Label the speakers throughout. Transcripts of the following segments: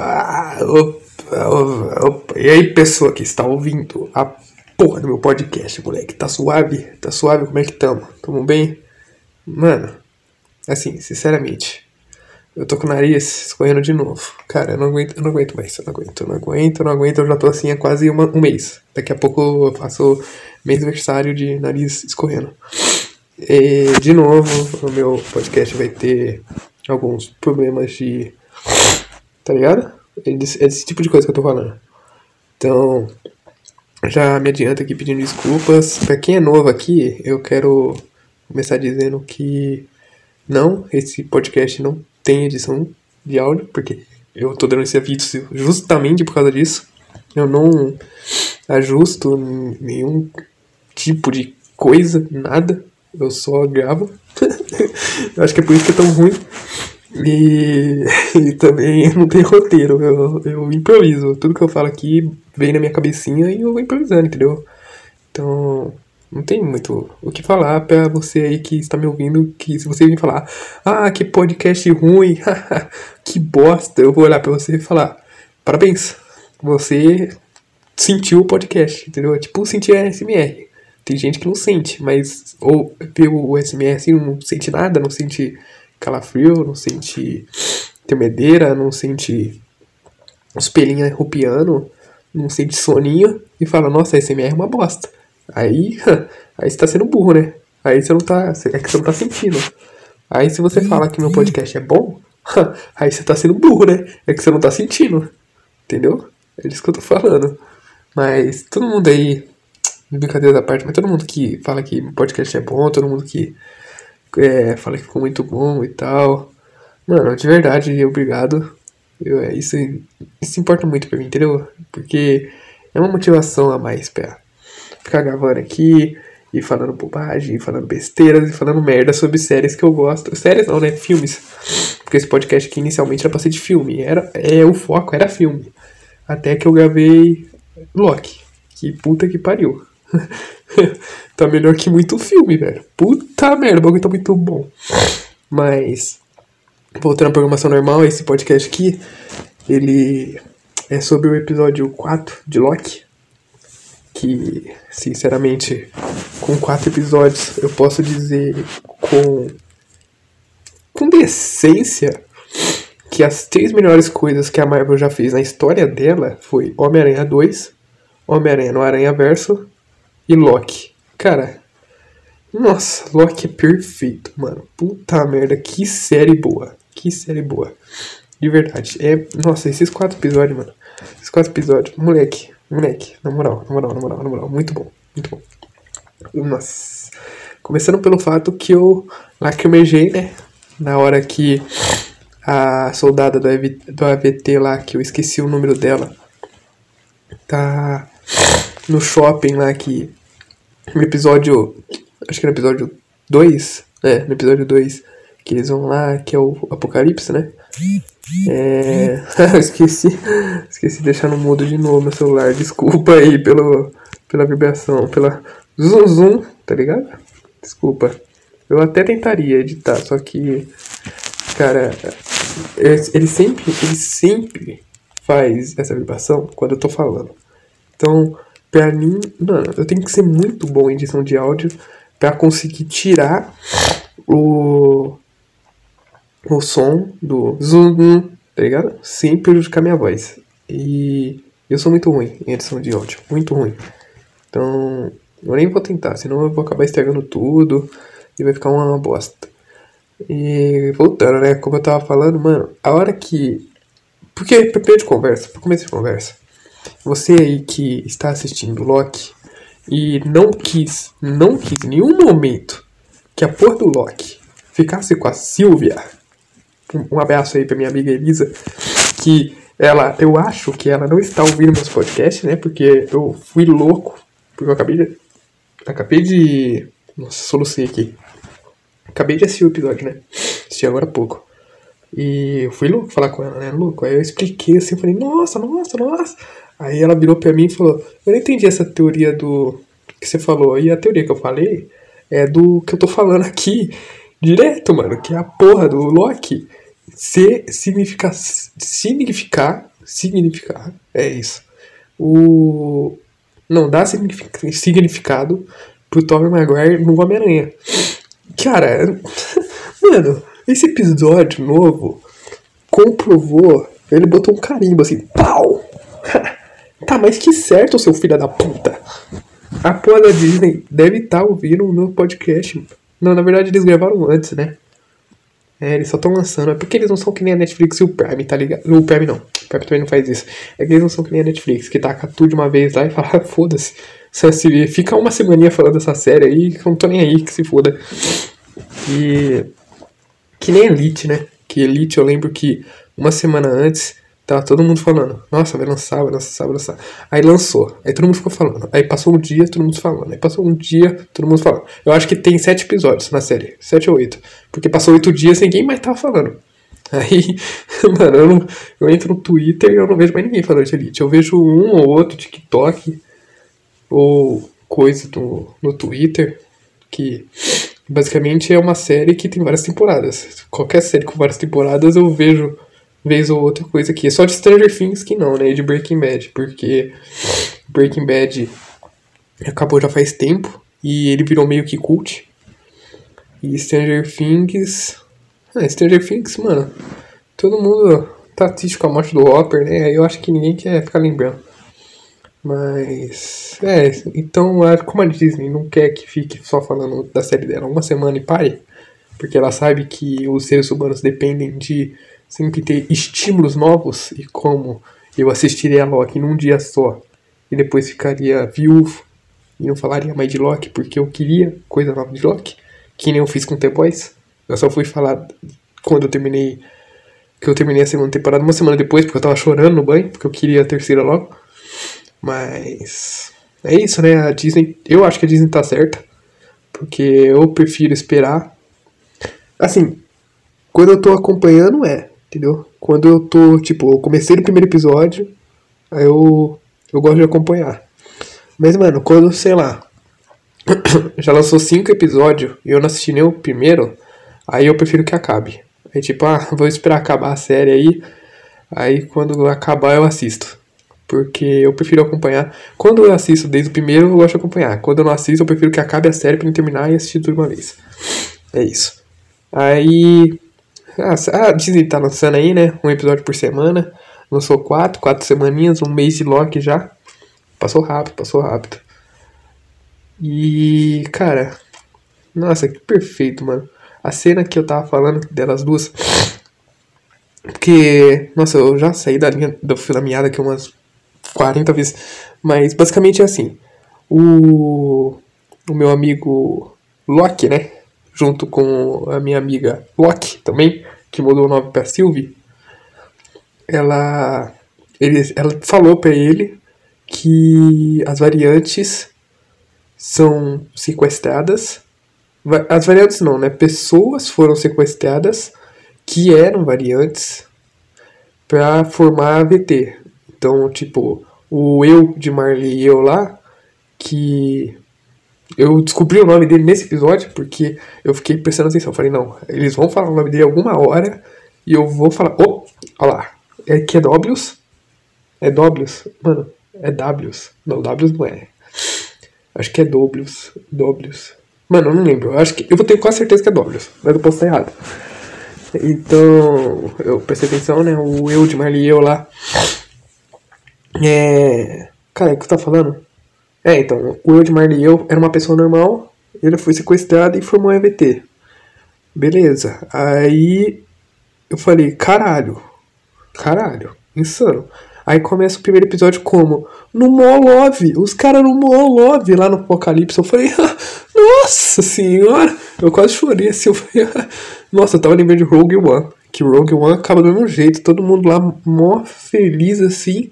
Speaker 1: Opa, opa, opa. E aí, pessoa que está ouvindo a porra do meu podcast, moleque? Tá suave? Tá suave? Como é que tamo? Tamo bem? Mano, assim, sinceramente, eu tô com o nariz escorrendo de novo. Cara, eu não aguento, eu não aguento mais, eu não aguento, eu não aguento, eu não aguento, eu já tô assim há quase uma, um mês. Daqui a pouco eu faço mês aniversário de nariz escorrendo. E, de novo, o meu podcast vai ter alguns problemas de Tá ligado? É desse, tipo de coisa que eu tô falando. Então, já me adianto aqui pedindo desculpas. Pra quem é novo aqui, eu quero começar dizendo que não, esse podcast não tem edição de áudio, porque eu tô dando esse aviso justamente por causa disso. Eu não ajusto nenhum tipo de coisa, nada. Eu só gravo. acho que é por isso que é tão ruim. E, e também não tem roteiro, eu, eu improviso. Tudo que eu falo aqui vem na minha cabecinha e eu vou improvisando, entendeu? Então, não tem muito o que falar pra você aí que está me ouvindo, que se você vir falar, ah, que podcast ruim, que bosta, eu vou olhar pra você e falar, parabéns, você sentiu o podcast, entendeu? É tipo sentir SMR. Tem gente que não sente, mas ou vê o SMR assim, não sente nada, não sente calafrio, não sente tremedeira, não sente os pelinhos rupiando, não sente soninho e fala, nossa, SMR é uma bosta. Aí, aí você tá sendo burro, né? Aí você não tá. É que você não tá sentindo. Aí se você fala que meu podcast é bom, aí você tá sendo burro, né? É que você não tá sentindo. Entendeu? É disso que eu tô falando. Mas todo mundo aí, brincadeira da parte, mas todo mundo que fala que podcast é bom, todo mundo que é, fala que ficou muito bom e tal. Mano, de verdade, obrigado. Eu, é, isso, isso importa muito pra mim, entendeu? Porque é uma motivação a mais pra ficar gravando aqui e falando bobagem, e falando besteiras e falando merda sobre séries que eu gosto. Séries não, né? Filmes. Porque esse podcast aqui inicialmente era pra ser de filme. Era, é, o foco era filme. Até que eu gravei Loki. Que puta que pariu. tá melhor que muito filme, velho. Puta merda, o bagulho tá muito bom. Mas, voltando à programação normal, esse podcast aqui, ele é sobre o episódio 4 de Loki. Que, sinceramente, com quatro episódios, eu posso dizer com, com decência que as três melhores coisas que a Marvel já fez na história dela foi Homem-Aranha 2, Homem-Aranha no Aranha Verso e Loki. Cara, nossa, Loki é perfeito, mano. Puta merda, que série boa. Que série boa. De verdade. É, nossa, esses quatro episódios, mano. Esses quatro episódios. Moleque, moleque. Na moral, na moral, na moral, na moral. Muito bom, muito bom. Nossa. Começando pelo fato que eu lacrimejei, né? Na hora que a soldada do, do AVT lá, que eu esqueci o número dela, tá no shopping lá que no episódio. Acho que no episódio 2. É, no episódio 2. Que eles vão lá, que é o Apocalipse, né? É. esqueci. Esqueci de deixar no mudo de novo meu celular. Desculpa aí pelo, pela vibração. Pela. Zoom zoom, tá ligado? Desculpa. Eu até tentaria editar, só que. Cara. Ele sempre. Ele sempre faz essa vibração quando eu tô falando. Então Pra mim, mano, eu tenho que ser muito bom em edição de áudio para conseguir tirar o o som do zoom, tá ligado? Sem prejudicar minha voz. E eu sou muito ruim em edição de áudio, muito ruim. Então, eu nem vou tentar, senão eu vou acabar estragando tudo e vai ficar uma bosta. E voltando, né? Como eu tava falando, mano, a hora que. Porque, primeiro de conversa, pra começo de conversa, você aí que está assistindo Loki e não quis, não quis em nenhum momento que a porra do Loki ficasse com a Sylvia. Um, um abraço aí pra minha amiga Elisa, que ela, eu acho que ela não está ouvindo meus podcasts, né? Porque eu fui louco, porque eu acabei de. Acabei de. Nossa, solucei aqui. Acabei de assistir o episódio, né? Assisti agora há pouco. E eu fui louco falar com ela, né? Louco. Aí eu expliquei assim, eu falei, nossa, nossa, nossa. Aí ela virou pra mim e falou: Eu não entendi essa teoria do que você falou. E a teoria que eu falei é do que eu tô falando aqui direto, mano. Que é a porra do Loki ser, significar, significar significado. É isso. O. Não dá significado pro Tobey Maguire no Homem-Aranha. Cara, mano, esse episódio novo comprovou. Ele botou um carimbo assim, pau! Tá, mas que certo, seu filho da puta! A porra da Disney deve estar tá ouvindo o meu podcast. Não, na verdade eles gravaram antes, né? É, eles só estão lançando. É porque eles não são que nem a Netflix e o Prime, tá ligado? O Prime não. O Prime também não faz isso. É que eles não são que nem a Netflix, que taca tudo de uma vez lá e fala, ah, foda-se. Se fica uma semaninha falando dessa série aí, que eu não tô nem aí, que se foda. E. Que nem Elite, né? Que Elite eu lembro que uma semana antes Tava todo mundo falando, nossa, vai lançar, vai lançar, vai lançar. Aí lançou, aí todo mundo ficou falando. Aí passou um dia, todo mundo falando. Aí passou um dia, todo mundo falando. Eu acho que tem sete episódios na série, sete ou oito. Porque passou oito dias ninguém mais tava falando. Aí, mano, eu, não, eu entro no Twitter e eu não vejo mais ninguém falando de Elite. Eu vejo um ou outro TikTok ou coisa no, no Twitter que basicamente é uma série que tem várias temporadas. Qualquer série com várias temporadas eu vejo vez ou outra coisa aqui. É só de Stranger Things que não, né? De Breaking Bad, porque Breaking Bad acabou já faz tempo e ele virou meio que cult. E Stranger Things. Ah, Stranger Things, mano. Todo mundo tá triste com a morte do Hopper, né? Eu acho que ninguém quer ficar lembrando. Mas. É, então, como a Disney não quer que fique só falando da série dela uma semana e pare, porque ela sabe que os seres humanos dependem de sempre ter estímulos novos e como eu assistiria a Loki num dia só e depois ficaria viúvo e não falaria mais de Loki porque eu queria coisa nova de Loki, que nem eu fiz com The Boys. Eu só fui falar quando eu terminei que eu terminei a segunda temporada uma semana depois, porque eu tava chorando no banho, porque eu queria a terceira logo. Mas é isso, né? A Disney, eu acho que a Disney tá certa, porque eu prefiro esperar. Assim, quando eu tô acompanhando é Entendeu? Quando eu tô, tipo, eu comecei no primeiro episódio, aí eu, eu gosto de acompanhar. Mas, mano, quando, sei lá, já lançou cinco episódios e eu não assisti nem o primeiro, aí eu prefiro que acabe. Aí, tipo, ah, vou esperar acabar a série aí, aí quando acabar eu assisto. Porque eu prefiro acompanhar. Quando eu assisto desde o primeiro, eu gosto de acompanhar. Quando eu não assisto, eu prefiro que acabe a série pra eu terminar e assistir tudo uma vez. É isso. Aí, ah, a Disney tá lançando aí, né? Um episódio por semana. Lançou quatro, quatro semaninhas, um mês de Loki já. Passou rápido, passou rápido. E, cara, nossa, que perfeito, mano. A cena que eu tava falando delas duas. Porque, nossa, eu já saí da linha do fio da meada aqui umas 40 vezes. Mas basicamente é assim. O, o meu amigo Loki, né? Junto com a minha amiga Loki também, que mudou o nome para Sylvie, ela, ele, ela falou para ele que as variantes são sequestradas. As variantes não, né? Pessoas foram sequestradas que eram variantes para formar a VT. Então, tipo, o eu de Marley e eu lá, que eu descobri o nome dele nesse episódio porque eu fiquei prestando atenção. falei, não, eles vão falar o nome dele alguma hora e eu vou falar. Oh, olha lá. É que é W's? É W's? Mano, é W's. Não, W's não é. Acho que é W's. W's. Mano, eu não lembro. Eu acho que. Eu vou ter quase certeza que é W's, mas eu posso estar errado. Então, eu prestei atenção, né? O eu de Marley e eu lá. É. Cara, o que você tá falando? É, então, o Edmar e eu era uma pessoa normal, ele foi sequestrado e formou EVT. Beleza. Aí eu falei, caralho, caralho, insano. Aí começa o primeiro episódio como? No Molov, os caras no Molov lá no Apocalipse. Eu falei, nossa senhora, eu quase chorei assim. Eu falei, nossa, eu tava lembrando de Rogue One. Que Rogue One acaba do mesmo jeito, todo mundo lá mó feliz assim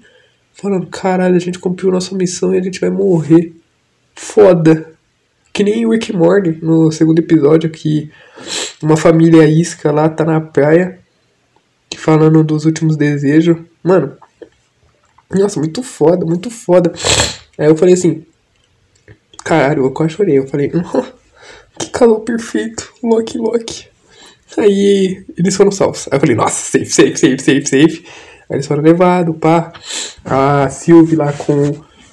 Speaker 1: falando, caralho, a gente cumpriu nossa missão e a gente vai morrer. Foda. Que nem o Rick Morty no segundo episódio que uma família isca lá tá na praia falando dos últimos desejos. Mano, nossa, muito foda, muito foda. Aí eu falei assim, caralho, eu quase chorei. Eu falei, que calor perfeito, Loki, Loki. Aí eles foram salvos. Aí eu falei, nossa, safe, safe, safe, safe, safe. Eles foram levados, pá. A Sylvie lá com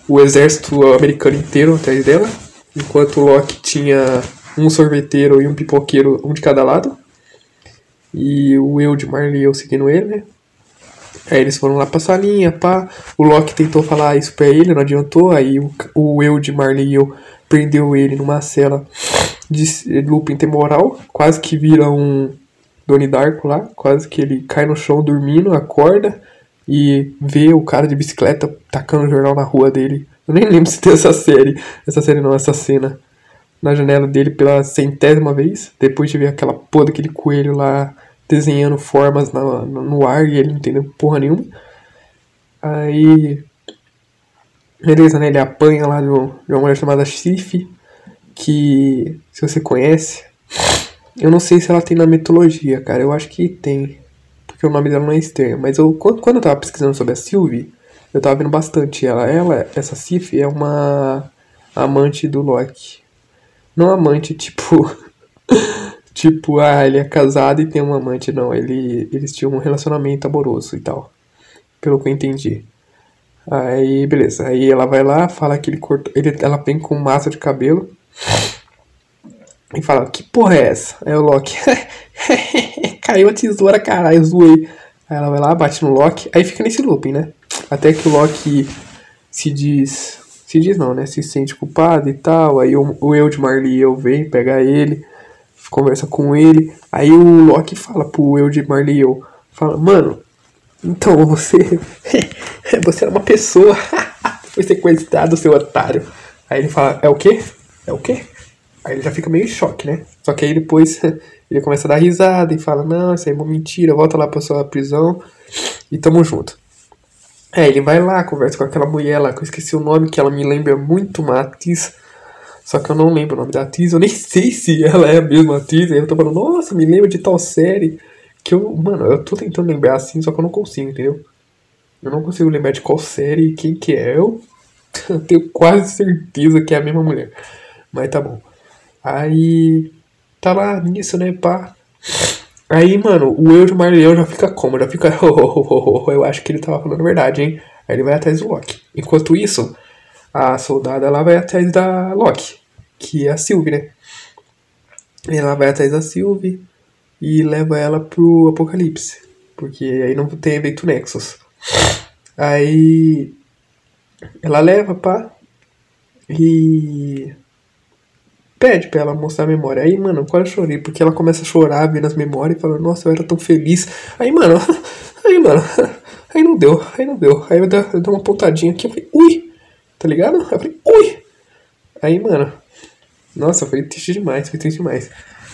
Speaker 1: o exército americano inteiro atrás dela. Enquanto o Loki tinha um sorveteiro e um pipoqueiro, um de cada lado. E o eu de Marley eu seguindo ele, né? Aí eles foram lá pra salinha, pá. O Loki tentou falar isso pra ele, não adiantou. Aí o, o eu de Marley eu prendeu ele numa cela de looping temporal. Quase que vira um Donnie Darko lá. Quase que ele cai no chão dormindo, acorda e vê o cara de bicicleta tacando o jornal na rua dele. Eu nem lembro se tem essa série. Essa série não, essa cena. Na janela dele pela centésima vez. Depois de ver aquela porra daquele coelho lá desenhando formas na, no ar e ele não entendeu porra nenhuma. Aí. Beleza, né? Ele apanha lá de, de uma mulher chamada Sif, que se você conhece. Eu não sei se ela tem na mitologia, cara. Eu acho que tem. Porque o nome dela não é estranho. Mas eu, quando eu tava pesquisando sobre a Sylvie, eu tava vendo bastante ela. Ela, essa Sif, é uma amante do Loki. Não amante, tipo. Tipo, ah, ele é casado e tem uma amante. Não, ele, eles tinham um relacionamento amoroso e tal. Pelo que eu entendi. Aí, beleza. Aí ela vai lá, fala que ele cortou. Ele, ela vem com massa de cabelo. E fala, que porra é essa? Aí o Loki. Caiu a tesoura, caralho, zoei. Aí ela vai lá, bate no Loki. Aí fica nesse looping, né? Até que o Loki se diz. Se diz não, né? Se sente culpado e tal. Aí o, o Marley eu venho pegar ele conversa com ele. Aí o Loki fala pro Marley eu fala, mano, então você você é uma pessoa, foi sequestrado, seu otário. Aí ele fala, é o quê? É o quê? Aí ele já fica meio em choque, né? Só que aí depois ele começa a dar risada e fala, não, isso aí é uma mentira, volta lá pra sua prisão e tamo junto. É, ele vai lá, conversa com aquela mulher lá, que eu esqueci o nome, que ela me lembra muito uma atriz só que eu não lembro o nome da atriz, eu nem sei se ela é a mesma atriz. Aí eu tô falando, nossa, me lembro de tal série. Que eu, mano, eu tô tentando lembrar assim, só que eu não consigo, entendeu? Eu não consigo lembrar de qual série quem que é. Eu tenho quase certeza que é a mesma mulher. Mas tá bom. Aí. Tá lá nisso, né, pá. Aí, mano, o eu de já fica como? Já fica. eu acho que ele tava falando a verdade, hein? Aí ele vai atrás do Loki. Enquanto isso, a soldada ela vai atrás da Loki, que é a Sylvie, né? Ela vai atrás da Sylvie e leva ela pro Apocalipse, porque aí não tem evento Nexus. Aí ela leva, pá, e pede pra ela mostrar a memória. Aí, mano, eu quase chorei, porque ela começa a chorar, vendo as memórias e fala, nossa, eu era tão feliz. Aí, mano, aí, mano, aí não deu, aí não deu. Aí eu dei uma pontadinha aqui, eu falei, ui, Tá ligado? Eu falei, ui! Aí, mano, nossa, foi triste demais, foi triste demais.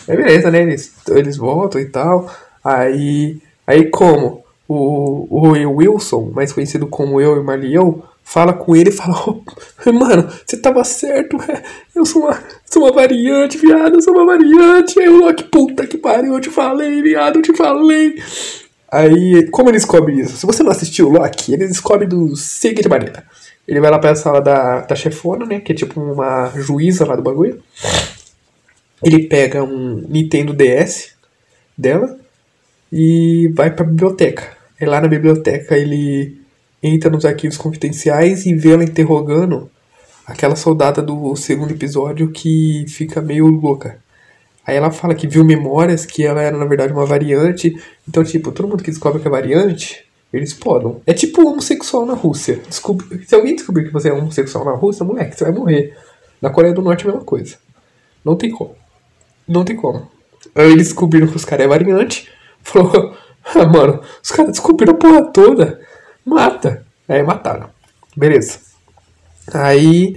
Speaker 1: Aí beleza, né? Eles, eles voltam e tal. Aí. Aí como? O, o Wilson, mais conhecido como eu e Marlião, fala com ele e fala, oh, mano, você tava certo, é, eu sou uma, sou uma variante, viado, eu sou uma variante. Aí o Loki, puta que pariu, eu te falei, viado, eu te falei. Aí, como ele descobre isso? Se você não assistiu o Loki, ele descobre do seguinte maneira. Ele vai lá pra sala da, da chefona, né? Que é tipo uma juíza lá do bagulho. Ele pega um Nintendo DS dela e vai pra biblioteca. E lá na biblioteca ele entra nos arquivos confidenciais e vê ela interrogando aquela soldada do segundo episódio que fica meio louca. Aí ela fala que viu memórias, que ela era na verdade uma variante. Então, tipo, todo mundo que descobre que é variante eles podem. É tipo homossexual na Rússia. Descobre... Se alguém descobrir que você é homossexual na Rússia, moleque, você vai morrer. Na Coreia do Norte é a mesma coisa. Não tem como. Não tem como. Aí eles descobriram que os caras é variante. Falou, ah, mano, os caras descobriram a porra toda. Mata. Aí mataram. Beleza. Aí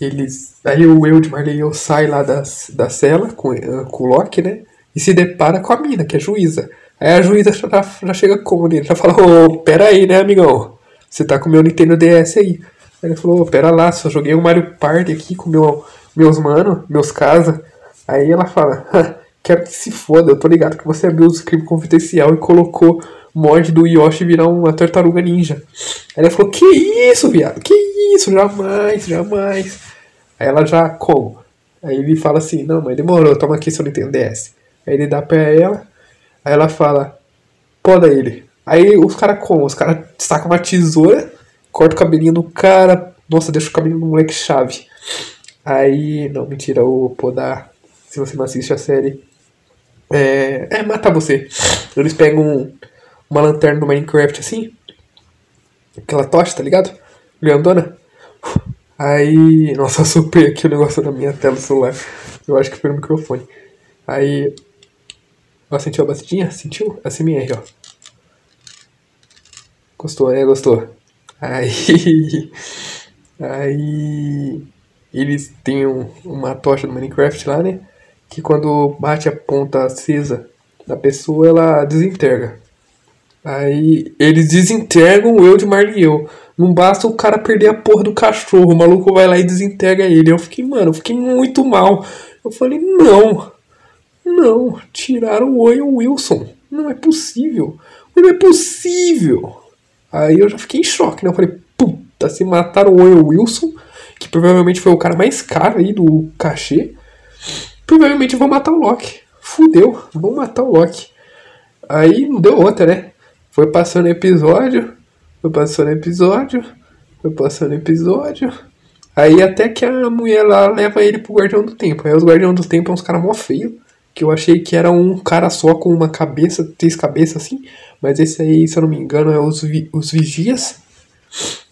Speaker 1: eles. Aí o eu de Marley sai lá das, da cela com, com o Loki, né? E se depara com a mina, que é juíza. Aí a juíza já, já chega como nele, já fala, ô, oh, pera aí, né, amigão? Você tá com o meu Nintendo DS aí. Aí ele falou, oh, pera lá, só joguei um Mario Party aqui com meu, meus mano, meus casa. Aí ela fala, quero que se foda, eu tô ligado que você abriu o script confidencial e colocou mod do Yoshi virar uma tartaruga ninja. Aí ela falou, que isso, viado? Que isso? Jamais, jamais. Aí ela já, como? Aí ele fala assim, não, mãe, demorou, toma aqui seu Nintendo DS. Aí ele dá pra ela, Aí ela fala, poda ele. Aí os caras como? Os caras sacam uma tesoura, corta o cabelinho do cara, nossa, deixa o cabelinho do moleque chave. Aí, não, mentira, o Podar, se você não assiste a série, é, é matar você. Eles pegam uma lanterna do Minecraft assim, aquela tocha, tá ligado? Grandona. Aí, nossa, eu soprei aqui o negócio da minha tela do celular. Eu acho que foi no microfone. Aí, ó, sentiu a batidinha? Sentiu? A CMR, ó. Gostou, né? Gostou. Aí, aí, eles têm um, uma tocha do Minecraft lá, né? Que quando bate a ponta acesa da pessoa, ela desintegra. Aí eles desintegram eu de Marley e eu. Não basta o cara perder a porra do cachorro, o maluco vai lá e desintegra ele. Eu fiquei, mano, eu fiquei muito mal. Eu falei, não, não, tiraram o Owen Wilson. Não é possível. Não é possível. Aí eu já fiquei em choque, né? Eu falei, puta, se mataram o Owen Wilson, que provavelmente foi o cara mais caro aí do cachê, provavelmente vão matar o Loki. Fudeu, vão matar o Loki. Aí não deu outra, né? Foi passando episódio, foi passando episódio, foi passando episódio. Aí até que a mulher lá leva ele pro Guardião do Tempo. Aí os Guardião do Tempo é uns caras mó feio. Que eu achei que era um cara só com uma cabeça, três cabeças assim. Mas esse aí, se eu não me engano, é os, vi os Vigias.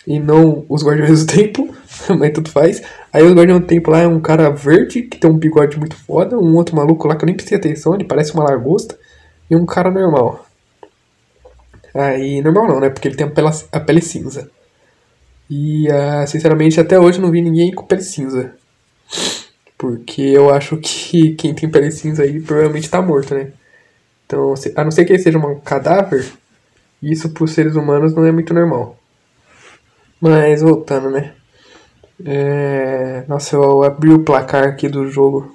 Speaker 1: E não os Guardiões do Tempo. mas tudo faz. Aí os Guardiões do Tempo lá é um cara verde, que tem um bigode muito foda. Um outro maluco lá que eu nem prestei atenção, ele parece uma lagosta. E um cara normal. Aí, normal não, né? Porque ele tem a pele, cinza. E, uh, sinceramente, até hoje não vi ninguém com pele cinza. Porque eu acho que quem tem pele cinza aí provavelmente tá morto, né? Então, a não ser que ele seja um cadáver, isso para os seres humanos não é muito normal. Mas, voltando, né? É... Nossa, eu abri o placar aqui do jogo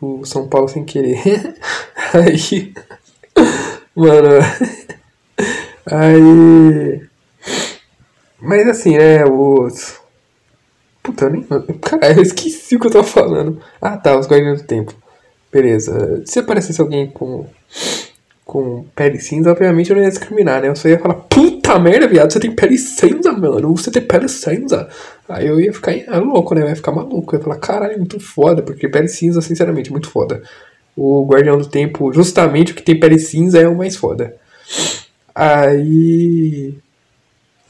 Speaker 1: do São Paulo sem querer. aí. Mano. Aí. Mas assim, né, os. Puta, eu nem. Cara, eu esqueci o que eu tava falando. Ah tá, os Guardiões do Tempo. Beleza. Se aparecesse alguém com. Com pele cinza, obviamente eu não ia discriminar, né? Eu só ia falar, puta merda, viado, você tem pele cinza, mano. Você tem pele cinza. Aí eu ia ficar é louco, né? Eu ia ficar maluco. Eu ia falar, caralho, é muito foda, porque pele cinza, sinceramente, muito foda. O Guardião do Tempo, justamente o que tem pele cinza é o mais foda. Aí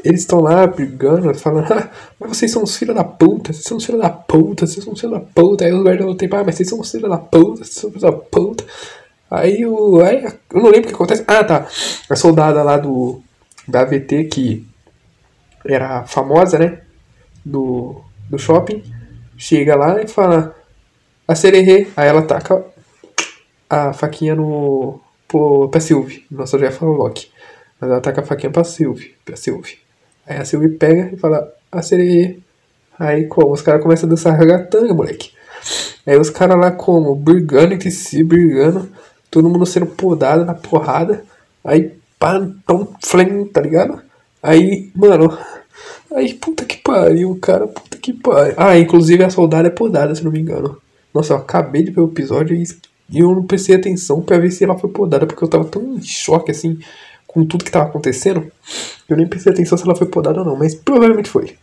Speaker 1: eles estão lá brigando, falando, ah, mas vocês são os filhos da puta, vocês são os filhos da puta, vocês são os filhos da puta. Aí os guardas do tempo, ah, mas vocês são os filhos da puta, vocês são os filhos da puta. Aí o. Aí, eu não lembro o que acontece. Ah, tá. A soldada lá do. Da AVT que era famosa, né? Do, do shopping. Chega lá e fala. A Sererê. Aí ela taca a faquinha no. Pro, pra Sylvie. Nossa, já falou Loki. Mas ela taca a faquinha pra Sylvie, pra Sylvie. Aí a Sylvie pega e fala, a sereia. Aí como? Os caras começam a dançar ragatanga, moleque. Aí os caras lá como? Brigando entre si, brigando. Todo mundo sendo podado na porrada. Aí, tão flame, tá ligado? Aí, mano. Aí, puta que pariu, cara. Puta que pariu. Ah, inclusive a soldada é podada, se não me engano. Nossa, eu acabei de ver o episódio e eu não prestei atenção pra ver se ela foi podada, porque eu tava tão em choque assim com tudo que estava acontecendo, eu nem prestei atenção se ela foi podada ou não, mas provavelmente foi.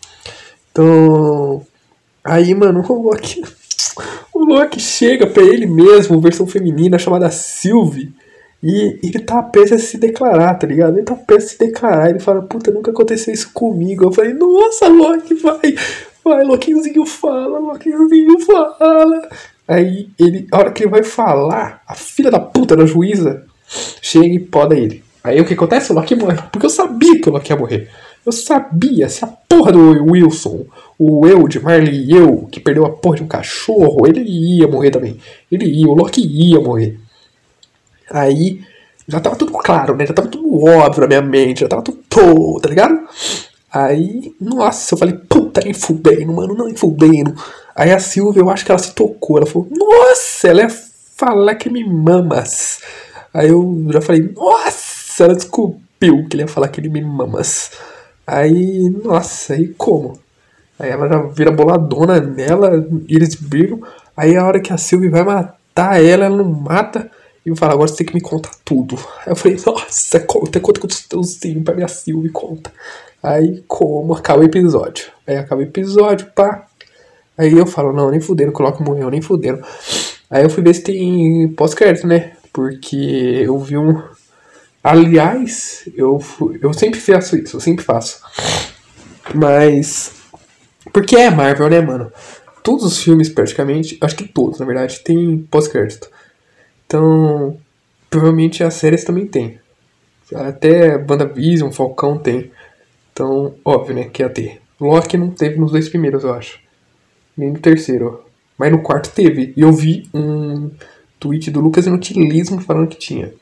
Speaker 1: Então, aí, mano, o Loki, o Loki chega pra ele mesmo, versão feminina, chamada Sylvie, e ele tá prestes a se declarar, tá ligado? Ele tá prestes a se declarar, ele fala, puta, nunca aconteceu isso comigo. Eu falei, nossa, Loki, vai, vai, Lokizinho fala, Lokizinho fala. Aí, ele, a hora que ele vai falar, a filha da puta da juíza chega e poda ele. Aí o que acontece? O Loki morre. Porque eu sabia que o Loki ia morrer. Eu sabia, se a porra do Wilson, o eu de Marley e eu, que perdeu a porra de um cachorro, ele ia morrer também. Ele ia, o Loki ia morrer. Aí já tava tudo claro, né? Já tava tudo óbvio na minha mente, já tava tudo, pô, tá ligado? Aí, nossa, eu falei, puta, nem fudendo, mano, não fudendo. Aí a Silvia, eu acho que ela se tocou, ela falou, nossa, ela ia falar que me mamas. Aí eu já falei, nossa! Ela descobriu que ele ia falar que ele me mamas. Aí, nossa, aí como? Aí ela já vira boladona nela, e eles brigam. Aí a hora que a Sylvie vai matar ela, ela não mata. E fala, agora você tem que me contar tudo. Aí eu falei, nossa, conta, conta com o tostãozinho pra minha Silvia, conta. Aí como acaba o episódio. Aí acaba o episódio, pá. Aí eu falo, não, nem fuderam, coloca morreu, nem fuderam. Aí eu fui ver se tem pós-crédito, né? Porque eu vi um. Aliás, eu, eu sempre faço isso, eu sempre faço. Mas. Porque é Marvel, né, mano? Todos os filmes, praticamente, acho que todos, na verdade, tem pós-crédito. Então, provavelmente as séries também tem. Até WandaVision, Falcão tem. Então, óbvio, né, que ia ter. Loki não teve nos dois primeiros, eu acho. Nem no terceiro. Mas no quarto teve. E eu vi um tweet do Lucas Inutilismo falando que tinha.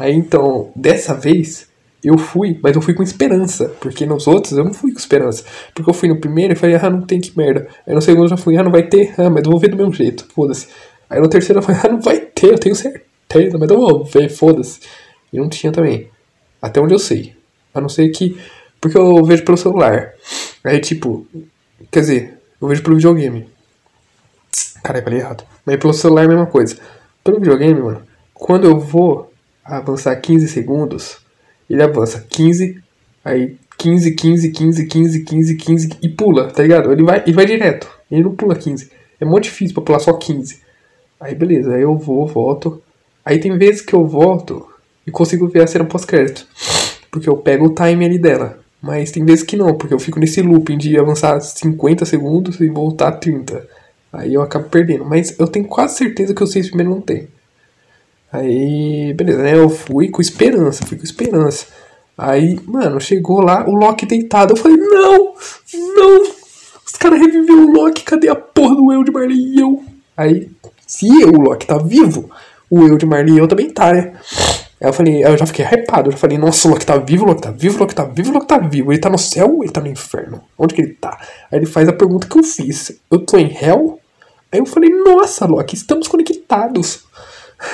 Speaker 1: Aí então, dessa vez, eu fui, mas eu fui com esperança. Porque nos outros eu não fui com esperança. Porque eu fui no primeiro e falei, ah, não tem que merda. Aí no segundo eu já fui, ah, não vai ter, ah, mas eu vou ver do mesmo jeito, foda-se. Aí no terceiro eu falei, ah, não vai ter, eu tenho certeza, mas eu vou ver, foda-se. E não tinha também. Até onde eu sei. A não ser que. Porque eu vejo pelo celular. Aí tipo. Quer dizer, eu vejo pelo videogame. Caralho, falei errado. Mas pelo celular é a mesma coisa. Pelo videogame, mano, quando eu vou avançar 15 segundos, ele avança 15, aí 15, 15, 15, 15, 15, 15 e pula, tá ligado? Ele vai, ele vai direto. Ele não pula 15. É muito difícil pra pular só 15. Aí beleza, aí eu vou, volto. Aí tem vezes que eu volto e consigo ver a cena pós-crédito. Porque eu pego o time ali dela. Mas tem vezes que não, porque eu fico nesse looping de avançar 50 segundos e voltar 30. Aí eu acabo perdendo. Mas eu tenho quase certeza que os seis primeiros não tem. Aí, beleza, né? Eu fui com esperança, fui com esperança. Aí, mano, chegou lá, o Loki deitado. Eu falei, não, não. Os caras reviveram o Loki, cadê a porra do eu de Marley e eu? Aí, se eu, o Loki, tá vivo, o eu de Marley e eu também tá, né? Aí eu falei, eu já fiquei hypado, eu já falei, nossa, o Loki tá vivo, o Loki tá vivo, o Loki tá vivo, o Loki tá vivo. Ele tá no céu ele tá no inferno? Onde que ele tá? Aí ele faz a pergunta que eu fiz. Eu tô em hell? Aí eu falei, nossa, Loki, estamos conectados.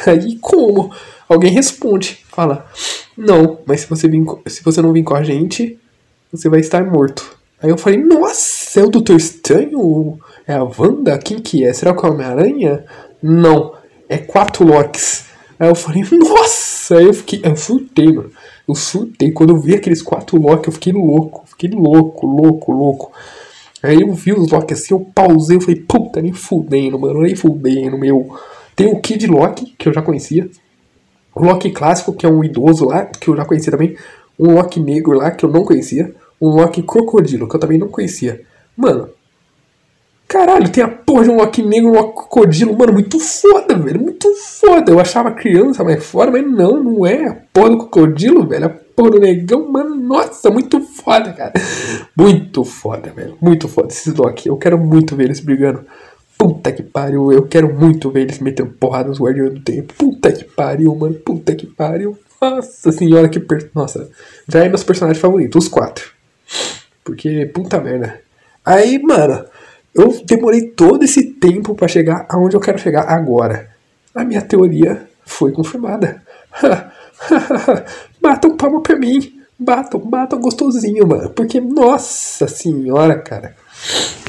Speaker 1: Aí como? Alguém responde, fala, não, mas se você, vir, se você não vir com a gente, você vai estar morto. Aí eu falei, nossa, é o Doutor Estranho? É a Wanda? Quem que é? Será que é o Homem-Aranha? Não, é quatro Locks. Aí eu falei, nossa! Aí eu fiquei. Eu surtei, mano. Eu surtei. Quando eu vi aqueles quatro Loki, eu fiquei louco. Fiquei louco, louco, louco. Aí eu vi os Loki assim, eu pausei, eu falei, puta, nem fudendo, mano, nem fudendo, meu. Tem o Kid Loki, que eu já conhecia. O Loki clássico, que é um idoso lá, que eu já conhecia também. Um Loki negro lá, que eu não conhecia. Um Loki crocodilo, que eu também não conhecia. Mano, Caralho, tem a porra de um Loki negro, um Loki crocodilo, mano, muito foda, velho, muito foda. Eu achava criança mais foda, mas não, não é. A porra do crocodilo, velho, a porra do negão, mano, nossa, muito foda, cara. Muito foda, velho, muito foda esses Loki. Eu quero muito ver eles brigando. Puta que pariu, eu quero muito ver eles metendo porrada nos Guardiões do Tempo. Puta que pariu, mano, puta que pariu. Nossa senhora, que. Per... Nossa, já é meus personagens favoritos, os quatro. Porque, puta merda. Aí, mano. Eu demorei todo esse tempo para chegar aonde eu quero chegar agora. A minha teoria foi confirmada. batam palma pra mim. Batam, batam gostosinho, mano. Porque, nossa senhora, cara.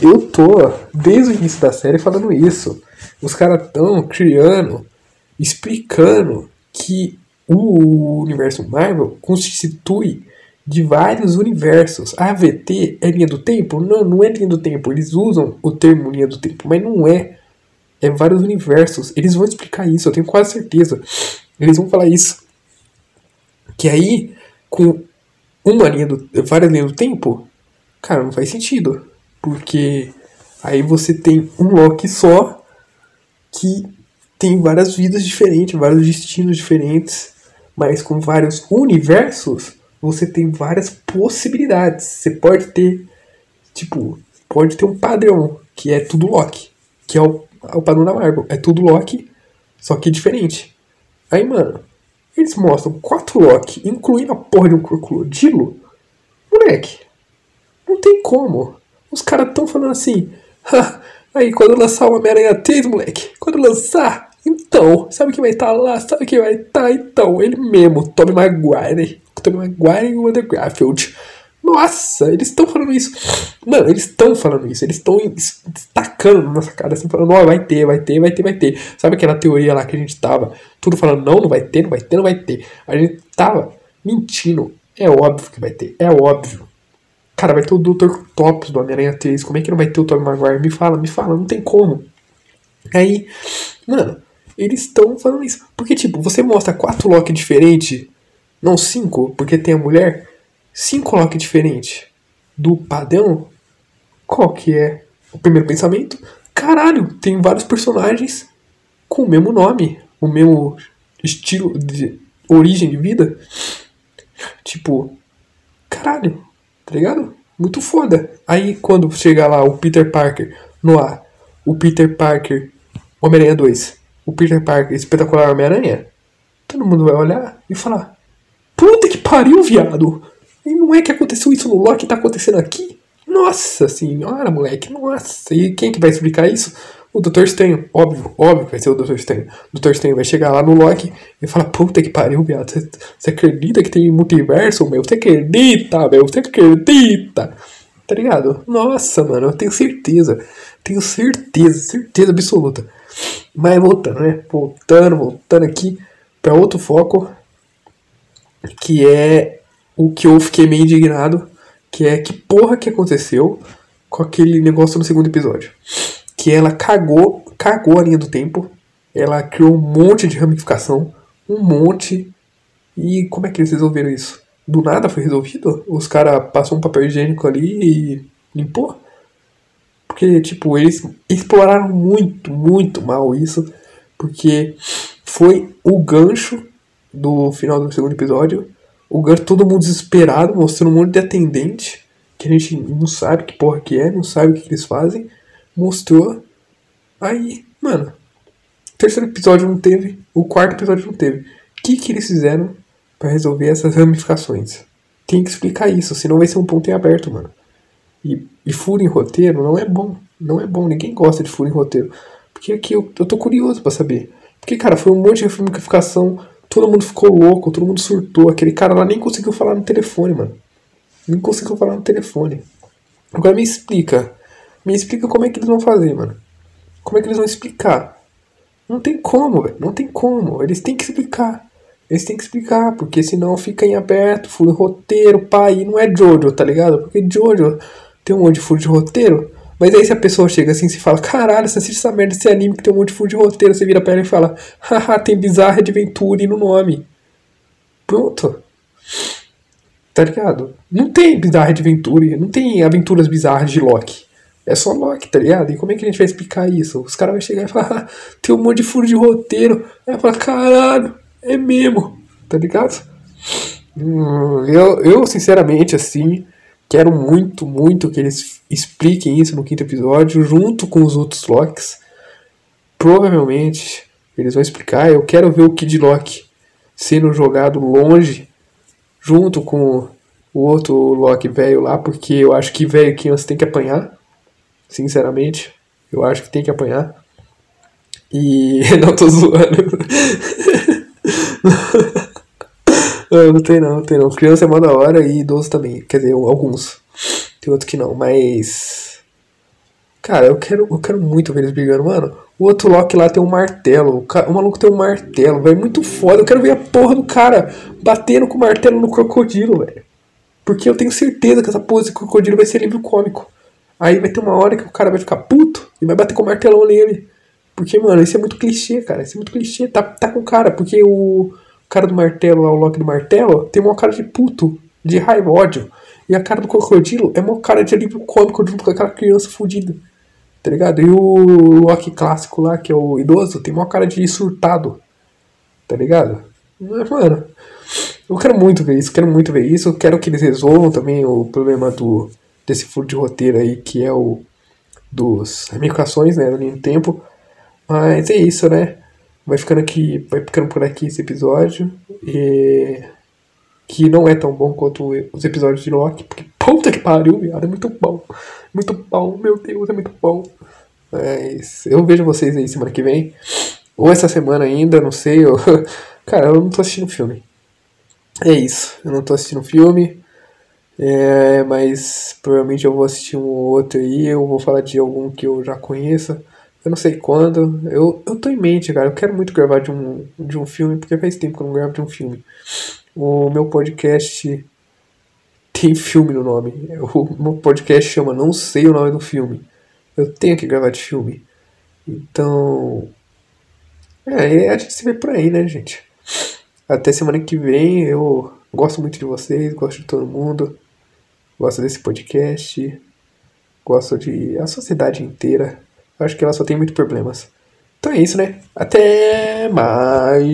Speaker 1: Eu tô, desde o início da série, falando isso. Os caras tão criando, explicando que o universo Marvel constitui de vários universos. A AVT é linha do tempo? Não, não é linha do tempo. Eles usam o termo linha do tempo, mas não é. É vários universos. Eles vão explicar isso, eu tenho quase certeza. Eles vão falar isso. Que aí, com uma linha do. várias linhas do tempo, cara, não faz sentido. Porque aí você tem um Loki só que tem várias vidas diferentes, vários destinos diferentes, mas com vários universos você tem várias possibilidades. Você pode ter, tipo, pode ter um padrão, que é tudo Loki. Que é o, é o padrão da Marvel. É tudo Loki, só que diferente. Aí, mano, eles mostram quatro Loki, incluindo a porra de um crocodilo. Moleque, não tem como. Os caras tão falando assim. aí, quando lançar o Homem-Aranha 3, moleque, quando lançar, então, sabe quem vai estar tá lá? Sabe quem vai estar? Tá? Então, ele mesmo, Tommy Maguire. Tobey Maguire e o Andrew Garfield. Nossa, eles estão falando isso. Mano, eles estão falando isso. Eles estão destacando na nossa cara, assim, falando, ó, vai ter, vai ter, vai ter, vai ter. Sabe aquela teoria lá que a gente tava, tudo falando, não, não vai ter, não vai ter, não vai ter. A gente tava mentindo. É óbvio que vai ter, é óbvio. Cara, vai ter o Dr. Tops do Homem-Aranha 3. Como é que não vai ter o Tobey Maguire? Me fala, me fala, não tem como. Aí, mano, eles estão falando isso. Porque, tipo, você mostra quatro Loki diferentes, não cinco, porque tem a mulher, cinco Loki diferentes do padrão, qual que é o primeiro pensamento? Caralho, tem vários personagens com o mesmo nome, o mesmo estilo de origem de vida. Tipo, caralho, tá ligado? Muito foda. Aí quando chegar lá o Peter Parker no ar, o Peter Parker Homem-Aranha 2, o Peter Parker espetacular Homem-Aranha, todo mundo vai olhar e falar: Puta que pariu, viado! E não é que aconteceu isso no Loki, tá acontecendo aqui? Nossa senhora, moleque, nossa! E quem que vai explicar isso? O Dr. Estranho, óbvio, óbvio que vai ser o Dr. Estranho. O Dr. Estranho vai chegar lá no Loki e falar, puta que pariu, viado. Você acredita que tem multiverso, meu? Você acredita, meu? Você acredita? Tá ligado? Nossa, mano, eu tenho certeza. Tenho certeza, certeza absoluta. Mas voltando, né? Voltando, voltando aqui para outro foco. Que é o que eu fiquei meio indignado. Que é que porra que aconteceu com aquele negócio no segundo episódio que ela cagou, cagou a linha do tempo. Ela criou um monte de ramificação, um monte. E como é que eles resolveram isso? Do nada foi resolvido? Os caras passou um papel higiênico ali e limpou? Porque, tipo, eles exploraram muito, muito mal isso. Porque foi o gancho do final do segundo episódio. O gancho, todo mundo desesperado, mostrando um monte de atendente. Que a gente não sabe que porra que é, não sabe o que, que eles fazem mostrou. Aí, mano, terceiro episódio não teve, o quarto episódio não teve. O que, que eles fizeram para resolver essas ramificações? Tem que explicar isso, senão vai ser um ponto em aberto, mano. E, e furo em roteiro não é bom. Não é bom, ninguém gosta de furo em roteiro. Porque aqui eu, eu tô curioso para saber. Porque, cara, foi um monte de ramificação, todo mundo ficou louco, todo mundo surtou. Aquele cara lá nem conseguiu falar no telefone, mano. Nem conseguiu falar no telefone. Agora me explica me explica como é que eles vão fazer, mano. Como é que eles vão explicar? Não tem como, velho. Não tem como. Eles têm que explicar. Eles têm que explicar, porque senão fica em aberto, furo de roteiro, pai. Não é Jojo, tá ligado? Porque Jojo tem um monte de furo de roteiro. Mas aí se a pessoa chega assim e fala, caralho, você assiste essa merda desse anime que tem um monte de furo de roteiro, você vira pra ela e fala, haha, tem Bizarra Adventure no nome. Pronto. Tá ligado? Não tem Bizarra Adventure, não tem aventuras bizarras de Loki. É só Loki, tá ligado? E como é que a gente vai explicar isso? Os caras vão chegar e falar, tem um monte de furo de roteiro. Aí vai falar, caralho, é mesmo, tá ligado? Hum, eu, eu, sinceramente, assim, quero muito, muito que eles expliquem isso no quinto episódio, junto com os outros Locks. Provavelmente eles vão explicar. Eu quero ver o Kid Loki sendo jogado longe, junto com o outro Loki velho lá, porque eu acho que velho criança tem que apanhar. Sinceramente, eu acho que tem que apanhar. E não tô zoando. não, não tem não, não tem não. Criança é mó da hora e idoso também. Quer dizer, alguns. Tem outros que não, mas. Cara, eu quero, eu quero muito ver eles brigando, mano. O outro Loki lá tem um martelo. O, cara, o maluco tem um martelo, velho. Muito foda. Eu quero ver a porra do cara batendo com o martelo no crocodilo, velho. Porque eu tenho certeza que essa pose de crocodilo vai ser livro cômico. Aí vai ter uma hora que o cara vai ficar puto e vai bater com o martelão nele. Porque, mano, isso é muito clichê, cara. Isso é muito clichê. Tá, tá com cara, porque o cara do martelo lá, o Loki do martelo, tem uma cara de puto, de raiva, ódio. E a cara do crocodilo é uma cara de alívio cômico junto com aquela criança fodida. Tá ligado? E o Loki clássico lá, que é o idoso, tem uma cara de surtado. Tá ligado? Mas, mano, eu quero muito ver isso, quero muito ver isso. Quero que eles resolvam também o problema do desse furo de roteiro aí, que é o dos ramificações, né, no linha tempo. Mas é isso, né? Vai ficando aqui, vai ficando por aqui esse episódio. E que não é tão bom quanto os episódios de Loki, porque puta que pariu, viado, é muito bom. Muito bom, meu Deus, é muito bom. Mas eu vejo vocês aí semana que vem. Ou essa semana ainda, não sei. Eu... Cara, eu não tô assistindo filme. É isso, eu não tô assistindo filme. É, mas provavelmente eu vou assistir um ou outro aí, eu vou falar de algum que eu já conheça. Eu não sei quando. Eu, eu tô em mente, cara. Eu quero muito gravar de um, de um filme, porque faz tempo que eu não gravo de um filme. O meu podcast tem filme no nome. O meu podcast chama Não Sei o Nome do Filme. Eu tenho que gravar de filme. Então. É, a gente se vê por aí, né, gente? Até semana que vem. Eu gosto muito de vocês, gosto de todo mundo. Gosto desse podcast. Gosto de a sociedade inteira. Acho que ela só tem muitos problemas. Então é isso, né? Até mais.